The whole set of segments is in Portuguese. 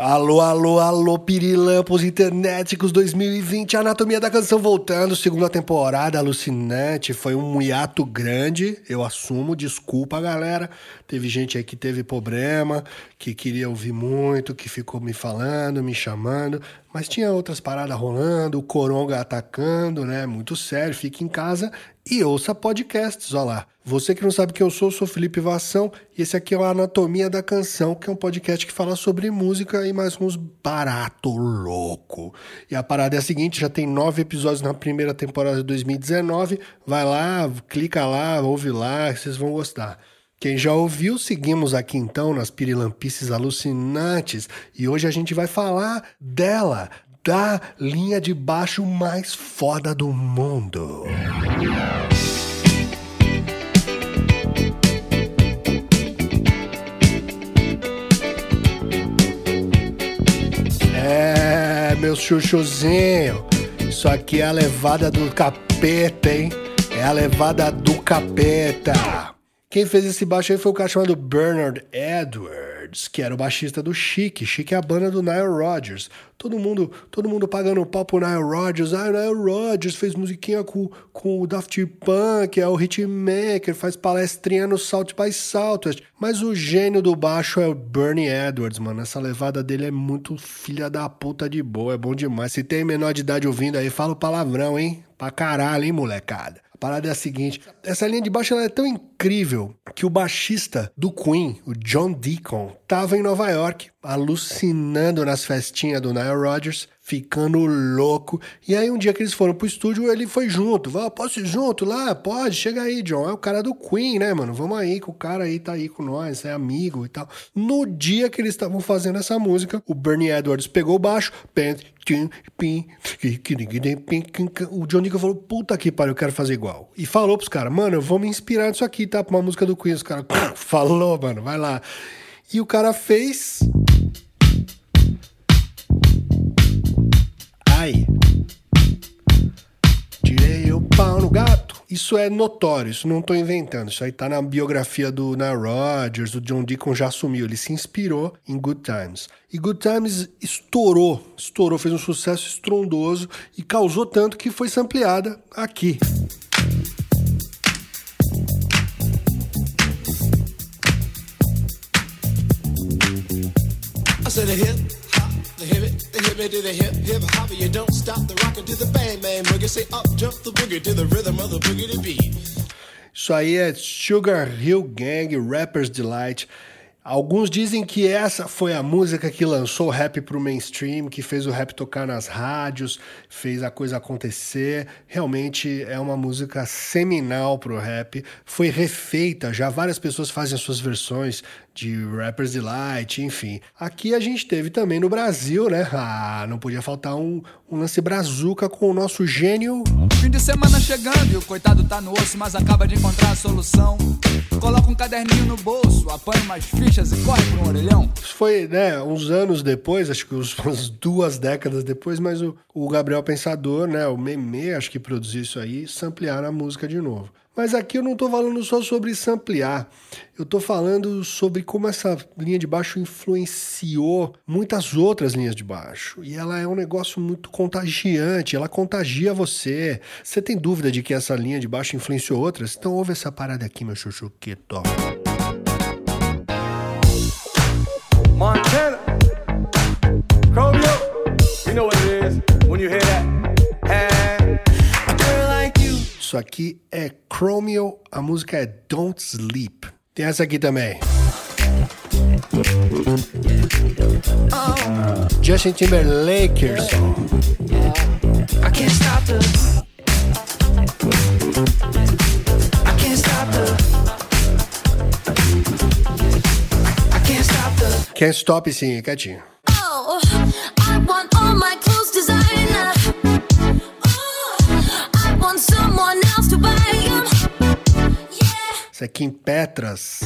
Alô, alô, alô, pirilampos internéticos 2020, Anatomia da Canção voltando, segunda temporada, alucinante, foi um hiato grande, eu assumo, desculpa galera, teve gente aí que teve problema, que queria ouvir muito, que ficou me falando, me chamando, mas tinha outras paradas rolando, o coronga atacando, né, muito sério, fique em casa e ouça podcasts, olha lá. Você que não sabe quem eu sou, eu sou Felipe Vação e esse aqui é o Anatomia da Canção, que é um podcast que fala sobre música e mais uns barato louco. E a parada é a seguinte, já tem nove episódios na primeira temporada de 2019, vai lá, clica lá, ouve lá, vocês vão gostar. Quem já ouviu, seguimos aqui então nas pirilampices alucinantes e hoje a gente vai falar dela, da linha de baixo mais foda do mundo. É, meu chuchuzinho, isso aqui é a levada do capeta, hein? É a levada do capeta. Quem fez esse baixo aí foi o cara chamado Bernard Edwards, que era o baixista do Chic. Chic é a banda do Nile Rodgers. Todo mundo, todo mundo pagando pau pro Nile Rodgers. Ah, o Nile Rodgers fez musiquinha com, com o Daft Punk, é o hitmaker, faz palestrinha no South by Southwest. Mas o gênio do baixo é o Bernie Edwards, mano. Essa levada dele é muito filha da puta de boa, é bom demais. Se tem menor de idade ouvindo aí, fala o palavrão, hein? Pra caralho, hein, molecada? A parada é a seguinte: essa linha de baixo é tão incrível que o baixista do Queen, o John Deacon, tava em Nova York, alucinando nas festinhas do Nile Rodgers, ficando louco. E aí, um dia que eles foram pro estúdio, ele foi junto. Vai, posso ir junto lá? Pode, chega aí, John. É o cara do Queen, né, mano? Vamos aí, que o cara aí tá aí com nós, é amigo e tal. No dia que eles estavam fazendo essa música, o Bernie Edwards pegou o baixo, o John Deacon falou, puta que pariu, eu quero fazer igual. E falou pros caras, mano, eu vou me inspirar nisso aqui, tá? Pra uma música do Queen. Os caras, falou, mano, vai lá. E o cara fez... Ai. Tirei o pau no gato. Isso é notório, isso não estou inventando. Isso aí tá na biografia do Nile Rodgers, o John Deacon já assumiu. Ele se inspirou em Good Times. E Good Times estourou, estourou, fez um sucesso estrondoso e causou tanto que foi sampleada aqui. Said a hip hop, the hip it, the hip it to the hip hip hop. You don't stop the rocket to the bang bang boogie. Say up jump the boogie to the rhythm of the boogie to beat. Isso aí é Sugar Hill Gang, Rapper's Delight. Alguns dizem que essa foi a música que lançou o rap para o mainstream, que fez o rap tocar nas rádios, fez a coisa acontecer. Realmente é uma música seminal para o rap. Foi refeita, já várias pessoas fazem suas versões de Rapper's Delight, enfim. Aqui a gente teve também no Brasil, né? Ah, não podia faltar um, um lance brazuca com o nosso gênio. Fim de semana chegando e o coitado tá no osso, mas acaba de encontrar a solução. Coloca um caderninho no bolso, apanha umas fichas e corre pro um orelhão. Isso foi, né, uns anos depois, acho que uns, umas duas décadas depois, mas o, o Gabriel Pensador, né, o Meme, acho que produziu isso aí, samplearam a música de novo. Mas aqui eu não estou falando só sobre samplear, eu estou falando sobre como essa linha de baixo influenciou muitas outras linhas de baixo. E ela é um negócio muito contagiante, ela contagia você. Você tem dúvida de que essa linha de baixo influenciou outras? Então ouve essa parada aqui, meu chuchuqueto. Montana, Chromio, you know what it is when you hear that. Isso aqui é Chromio, a música é Don't Sleep. Tem essa aqui também. Justin Timberlake. I can't stop the I can't stop the I can't stop the Can't stop sim, quietinho. Isso aqui em Petras.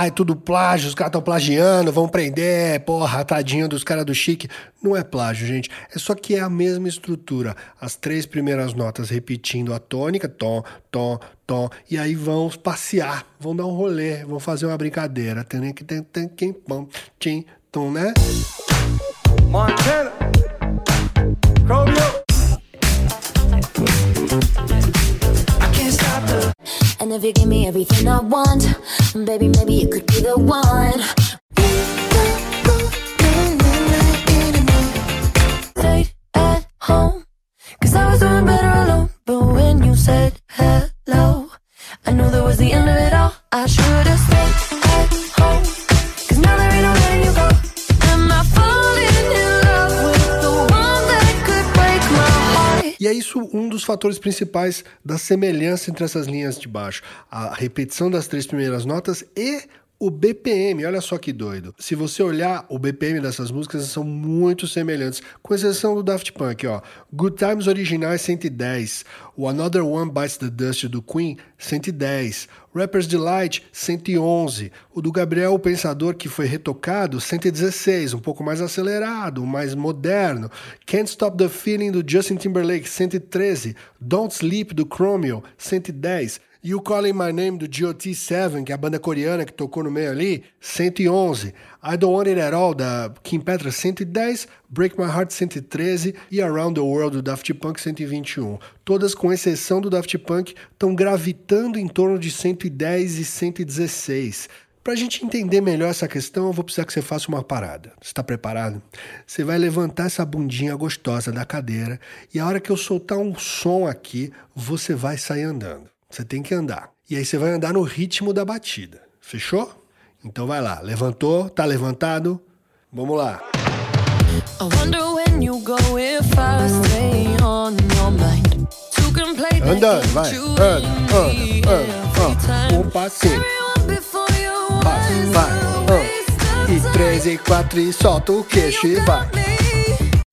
Ah, é tudo plágio, os caras estão plagiando, vão prender, porra, tadinho dos caras do chique. Não é plágio, gente. É só que é a mesma estrutura. As três primeiras notas repetindo a tônica, tom, tom, tom, e aí vão passear, vão dar um rolê, vão fazer uma brincadeira. Tem que tem tem que pam, tim, tom, né? Montana. And if you give me everything I want, baby, maybe you could be the one. Stayed at home, cause I was doing better alone. But when you said hello, I knew that was the end of it all. I should have stayed um dos fatores principais da semelhança entre essas linhas de baixo. A repetição das três primeiras notas e o BPM. Olha só que doido. Se você olhar o BPM dessas músicas, são muito semelhantes, com exceção do Daft Punk. Ó. Good Times original é 110. O Another One Bites the Dust do Queen, 110. Rapper's Delight, 111. O do Gabriel o Pensador, que foi retocado, 116, um pouco mais acelerado, mais moderno. Can't Stop the Feeling do Justin Timberlake, 113. Don't Sleep do Chromeo, 110. You Calling My Name do GOT7, que é a banda coreana que tocou no meio ali, 111. I Don't Want It At All da Kim Petra, 110. Break My Heart, 113. E Around the World do Daft Punk, 121. Todas, com exceção do Daft Punk, estão gravitando em torno de 110 e 116. Para a gente entender melhor essa questão, eu vou precisar que você faça uma parada. Você está preparado? Você vai levantar essa bundinha gostosa da cadeira e a hora que eu soltar um som aqui, você vai sair andando. Você tem que andar. E aí você vai andar no ritmo da batida. Fechou? Então vai lá. Levantou? Tá levantado? Vamos lá. Andando, vai. Anda, anda, anda. Um was vai. waste of E três e quatro e solta o queixo e vai.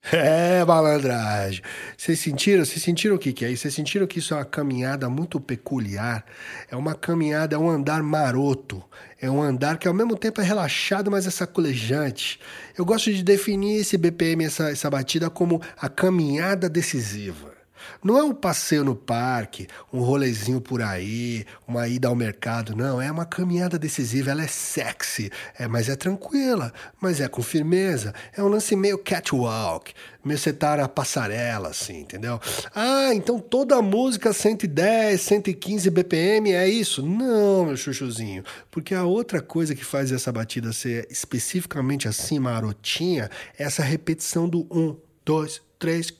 É, malandragem. Vocês sentiram? Vocês sentiram o que, que é isso? Vocês sentiram que isso é uma caminhada muito peculiar? É uma caminhada, é um andar maroto. É um andar que ao mesmo tempo é relaxado, mas é sacolejante. Eu gosto de definir esse BPM, essa, essa batida, como a caminhada decisiva. Não é um passeio no parque, um rolezinho por aí, uma ida ao mercado, não. É uma caminhada decisiva, ela é sexy, é, mas é tranquila, mas é com firmeza. É um lance meio catwalk, meio setar a passarela, assim, entendeu? Ah, então toda música 110, 115 BPM é isso? Não, meu chuchuzinho. Porque a outra coisa que faz essa batida ser especificamente assim, marotinha, é essa repetição do 1, 2, 3,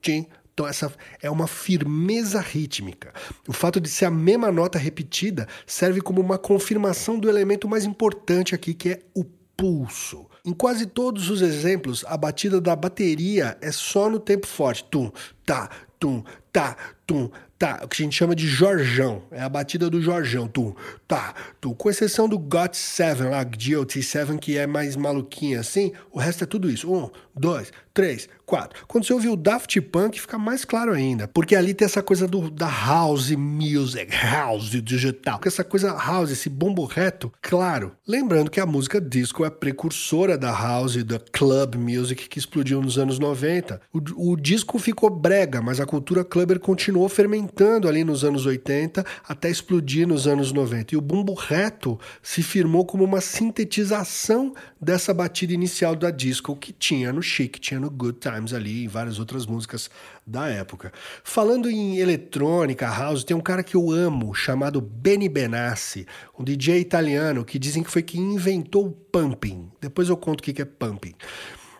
tchim, então, essa é uma firmeza rítmica. O fato de ser a mesma nota repetida serve como uma confirmação do elemento mais importante aqui, que é o pulso. Em quase todos os exemplos, a batida da bateria é só no tempo forte. Tum, tá, tum, tá, tum, tá. O que a gente chama de Jorjão. É a batida do Jorjão. Tum, tá, tum. Com exceção do Got 7, lá, GOT7, que é mais maluquinha assim, o resto é tudo isso. Um, dois, três, quatro. Quando você ouvir o Daft Punk, fica mais claro ainda. Porque ali tem essa coisa do, da house music, house digital. Essa coisa house, esse bombo reto, claro. Lembrando que a música disco é precursora da house da club music que explodiu nos anos 90. O, o disco ficou brega, mas a cultura clubber continuou fermentando ali nos anos 80 até explodir nos anos 90. E o bumbo reto se firmou como uma sintetização dessa batida inicial da disco que tinha no Chic, tinha no Good Times ali e várias outras músicas da época. Falando em eletrônica, house, tem um cara que eu amo chamado Benny Benassi, um DJ italiano que dizem que foi quem inventou o pumping. Depois eu conto o que é pumping.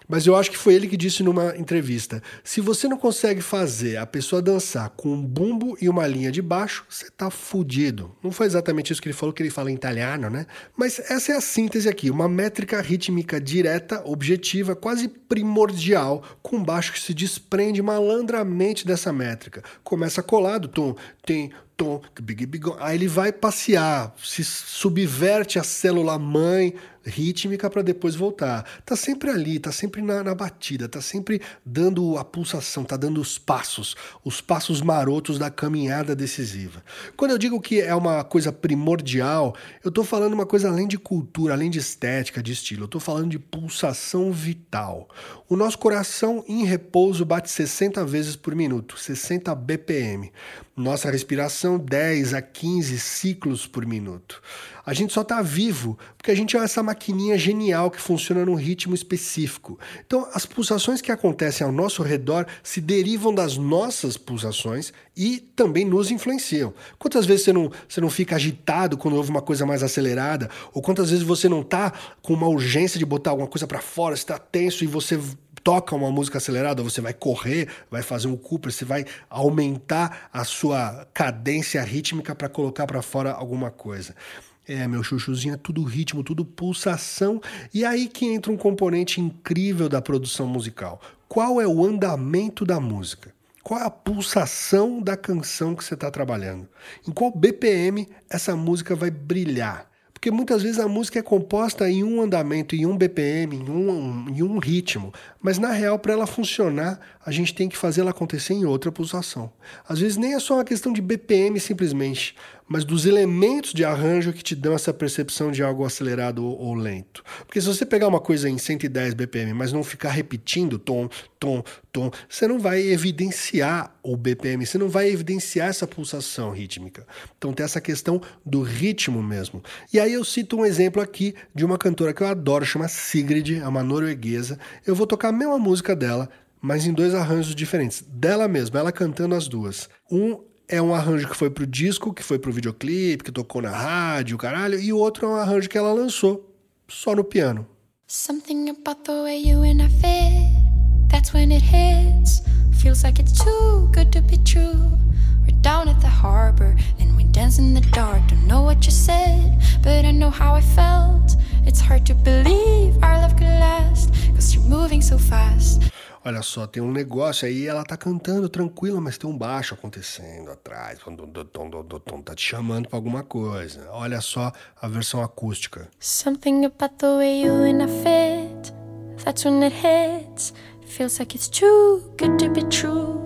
Mas eu acho que foi ele que disse numa entrevista: se você não consegue fazer a pessoa dançar com um bumbo e uma linha de baixo, você tá fudido. Não foi exatamente isso que ele falou, que ele fala em italiano, né? Mas essa é a síntese aqui: uma métrica rítmica direta, objetiva, quase primordial, com baixo que se desprende malandramente dessa métrica. Começa colado, tom, tem tom, aí ele vai passear, se subverte a célula mãe rítmica para depois voltar. Tá sempre ali, tá sempre na, na, batida, tá sempre dando a pulsação, tá dando os passos, os passos marotos da caminhada decisiva. Quando eu digo que é uma coisa primordial, eu tô falando uma coisa além de cultura, além de estética, de estilo, eu tô falando de pulsação vital. O nosso coração em repouso bate 60 vezes por minuto, 60 BPM. Nossa respiração 10 a 15 ciclos por minuto. A gente só está vivo porque a gente é essa maquininha genial que funciona num ritmo específico. Então, as pulsações que acontecem ao nosso redor se derivam das nossas pulsações e também nos influenciam. Quantas vezes você não, você não fica agitado quando houve uma coisa mais acelerada? Ou quantas vezes você não está com uma urgência de botar alguma coisa para fora, está tenso e você toca uma música acelerada, você vai correr, vai fazer um Cooper, você vai aumentar a sua cadência rítmica para colocar para fora alguma coisa. É, meu chuchuzinho, é tudo ritmo, tudo pulsação. E aí que entra um componente incrível da produção musical. Qual é o andamento da música? Qual é a pulsação da canção que você está trabalhando? Em qual BPM essa música vai brilhar? Porque muitas vezes a música é composta em um andamento, em um BPM, em um, em um ritmo. Mas na real, para ela funcionar, a gente tem que fazer ela acontecer em outra pulsação. Às vezes nem é só uma questão de BPM simplesmente, mas dos elementos de arranjo que te dão essa percepção de algo acelerado ou, ou, lento. Porque se você pegar uma coisa em 110 BPM, mas não ficar repetindo tom, tom, tom, você não vai evidenciar o BPM, você não vai evidenciar essa pulsação rítmica. Então tem essa questão do ritmo mesmo. E aí eu cito um exemplo aqui de uma cantora que eu adoro, chama Sigrid, é uma norueguesa. Eu vou tocar a mesma música dela, mas em dois arranjos diferentes. Dela mesma, ela cantando as duas. Um é um arranjo que foi pro disco, que foi pro videoclipe, que tocou na rádio, caralho, e o outro é um arranjo que ela lançou só no piano. Something about the way you and I fit, that's when it hits. Feels like it's too good to be true. We're down at the harbor and we dance in the dark. Don't know what you said, but I know how I felt. It's hard to believe our love could last, cause you're moving so fast. Olha só, tem um negócio aí, ela tá cantando tranquila, mas tem um baixo acontecendo atrás. Tá te chamando pra alguma coisa. Olha só a versão acústica. Something about the way you and I fit. That's when it hits. Feels like it's too good to be true.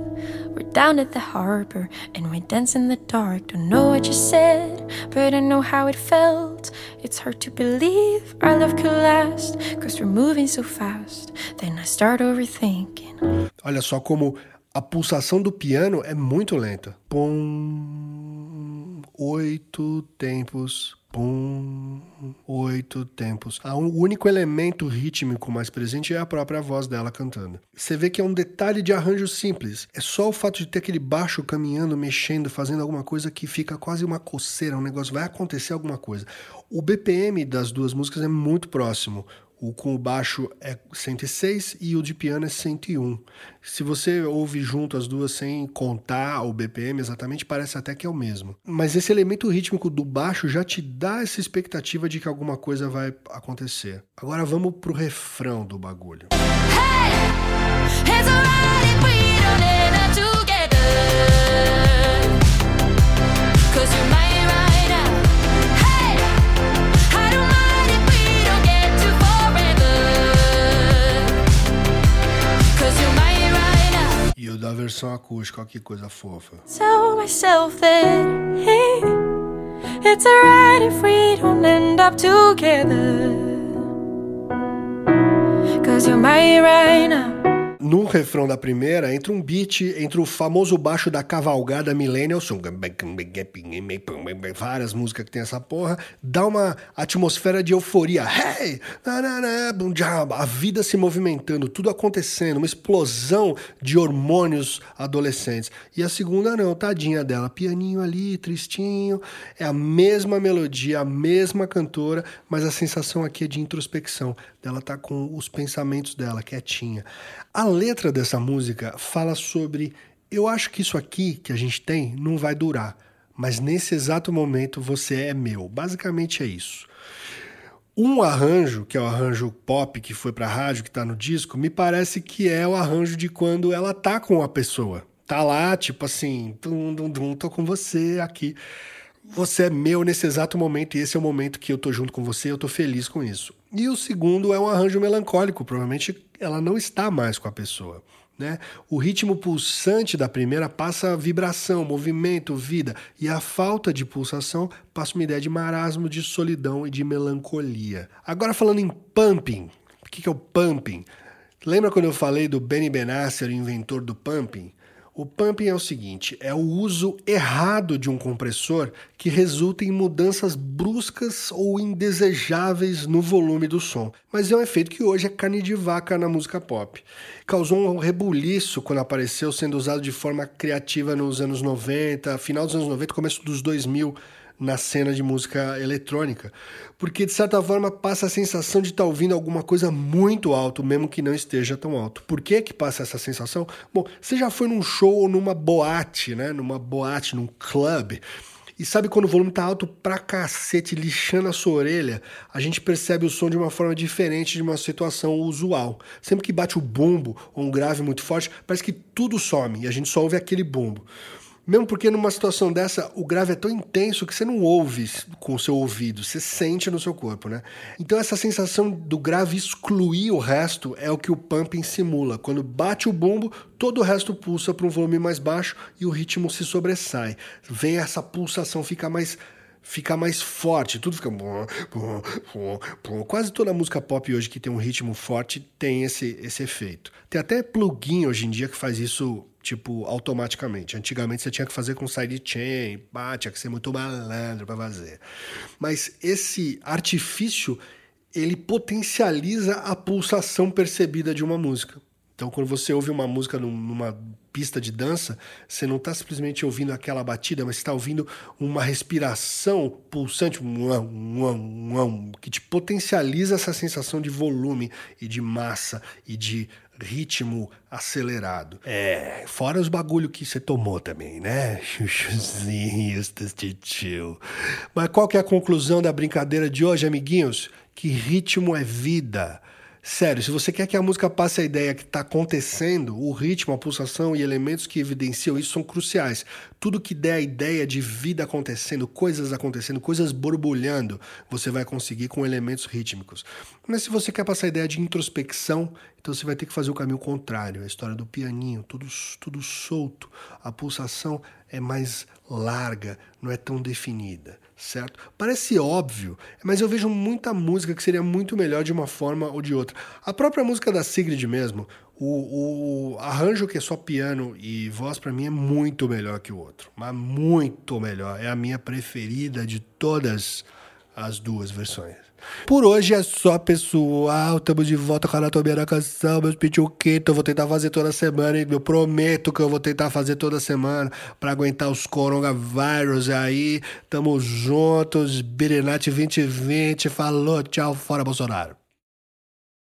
We're down at the harbor and we dance in the dark. Don't know what you said, but I know how it felt. It's hard to believe our love could last, cause we're moving so fast. Then I start overthinking. Olha só como a pulsação do piano é muito lenta. Pum, oito tempos pum, oito tempos. O único elemento rítmico mais presente é a própria voz dela cantando. Você vê que é um detalhe de arranjo simples. É só o fato de ter aquele baixo caminhando, mexendo, fazendo alguma coisa que fica quase uma coceira, um negócio, vai acontecer alguma coisa. O BPM das duas músicas é muito próximo. O com o baixo é 106 e o de piano é 101. Se você ouve junto as duas sem contar o BPM exatamente, parece até que é o mesmo. Mas esse elemento rítmico do baixo já te dá essa expectativa de que alguma coisa vai acontecer. Agora vamos pro refrão do bagulho. Hey, versão acústica, olha que coisa fofa. Tell myself that hey, it's alright if we don't end up together. Cause you're my right now. Num refrão da primeira entra um beat entre o famoso baixo da cavalgada Millennial Song, várias músicas que tem essa porra, dá uma atmosfera de euforia. Hey! A vida se movimentando, tudo acontecendo, uma explosão de hormônios adolescentes. E a segunda não, tadinha dela, pianinho ali, tristinho, é a mesma melodia, a mesma cantora, mas a sensação aqui é de introspecção. Ela tá com os pensamentos dela quietinha. A letra dessa música fala sobre eu acho que isso aqui que a gente tem não vai durar, mas nesse exato momento você é meu. Basicamente é isso. Um arranjo, que é o arranjo pop que foi para rádio, que está no disco, me parece que é o arranjo de quando ela tá com a pessoa. Tá lá, tipo assim, dum, dum, dum, tô com você aqui. Você é meu nesse exato momento e esse é o momento que eu tô junto com você, eu tô feliz com isso. E o segundo é um arranjo melancólico, provavelmente ela não está mais com a pessoa. Né? O ritmo pulsante da primeira passa vibração, movimento, vida, e a falta de pulsação passa uma ideia de marasmo, de solidão e de melancolia. Agora falando em pumping, o que é o pumping? Lembra quando eu falei do Benny Benasser, o inventor do pumping? O pumping é o seguinte: é o uso errado de um compressor que resulta em mudanças bruscas ou indesejáveis no volume do som. Mas é um efeito que hoje é carne de vaca na música pop. Causou um rebuliço quando apareceu, sendo usado de forma criativa nos anos 90, final dos anos 90, começo dos 2000 na cena de música eletrônica, porque de certa forma passa a sensação de estar tá ouvindo alguma coisa muito alto, mesmo que não esteja tão alto. Por que que passa essa sensação? Bom, você já foi num show ou numa boate, né? Numa boate, num club, e sabe quando o volume tá alto pra cacete, lixando a sua orelha, a gente percebe o som de uma forma diferente de uma situação usual. Sempre que bate o bumbo ou um grave muito forte, parece que tudo some e a gente só ouve aquele bumbo. Mesmo porque numa situação dessa, o grave é tão intenso que você não ouve com o seu ouvido, você sente no seu corpo, né? Então essa sensação do grave excluir o resto é o que o pumping simula. Quando bate o bumbo, todo o resto pulsa para um volume mais baixo e o ritmo se sobressai. Vem essa pulsação ficar mais fica mais forte, tudo fica. Quase toda música pop hoje que tem um ritmo forte tem esse, esse efeito. Tem até plugin hoje em dia que faz isso tipo, automaticamente. Antigamente você tinha que fazer com sidechain, pá, tinha que ser muito malandro para fazer. Mas esse artifício, ele potencializa a pulsação percebida de uma música. Então, quando você ouve uma música numa pista de dança, você não está simplesmente ouvindo aquela batida, mas está ouvindo uma respiração pulsante, que te potencializa essa sensação de volume e de massa e de ritmo acelerado. É, fora os bagulho que você tomou também, né? Chuchuzinhos do tio. Mas qual que é a conclusão da brincadeira de hoje, amiguinhos? Que ritmo é vida. Sério, se você quer que a música passe a ideia que está acontecendo, o ritmo, a pulsação e elementos que evidenciam isso são cruciais. Tudo que der a ideia de vida acontecendo, coisas acontecendo, coisas borbulhando, você vai conseguir com elementos rítmicos. Mas se você quer passar a ideia de introspecção, então você vai ter que fazer o caminho contrário. A história do pianinho, tudo, tudo solto. A pulsação é mais larga, não é tão definida, certo? Parece óbvio, mas eu vejo muita música que seria muito melhor de uma forma ou de outra. A própria música da Sigrid mesmo, o, o arranjo que é só piano e voz para mim é muito melhor que o outro, mas muito melhor. É a minha preferida de todas as duas versões. Por hoje é só, pessoal. Estamos de volta com a Anatomia da Canção, meus pituquitos. Eu vou tentar fazer toda semana, hein? Eu prometo que eu vou tentar fazer toda semana para aguentar os coronavírus aí. Tamo juntos. Birinate 2020. Falou, tchau, fora Bolsonaro.